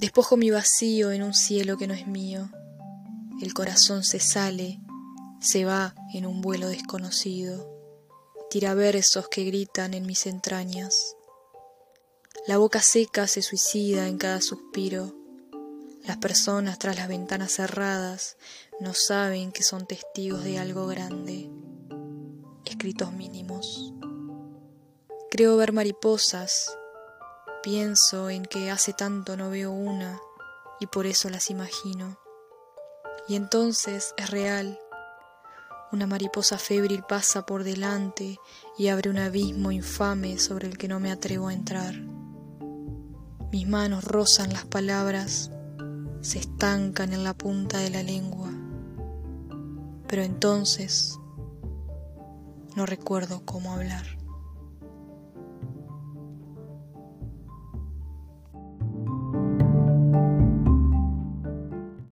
Despojo mi vacío en un cielo que no es mío. El corazón se sale, se va en un vuelo desconocido. Tira versos que gritan en mis entrañas. La boca seca se suicida en cada suspiro. Las personas tras las ventanas cerradas no saben que son testigos de algo grande. Escritos mínimos. Creo ver mariposas. Pienso en que hace tanto no veo una y por eso las imagino. Y entonces es real. Una mariposa febril pasa por delante y abre un abismo infame sobre el que no me atrevo a entrar. Mis manos rozan las palabras, se estancan en la punta de la lengua, pero entonces no recuerdo cómo hablar.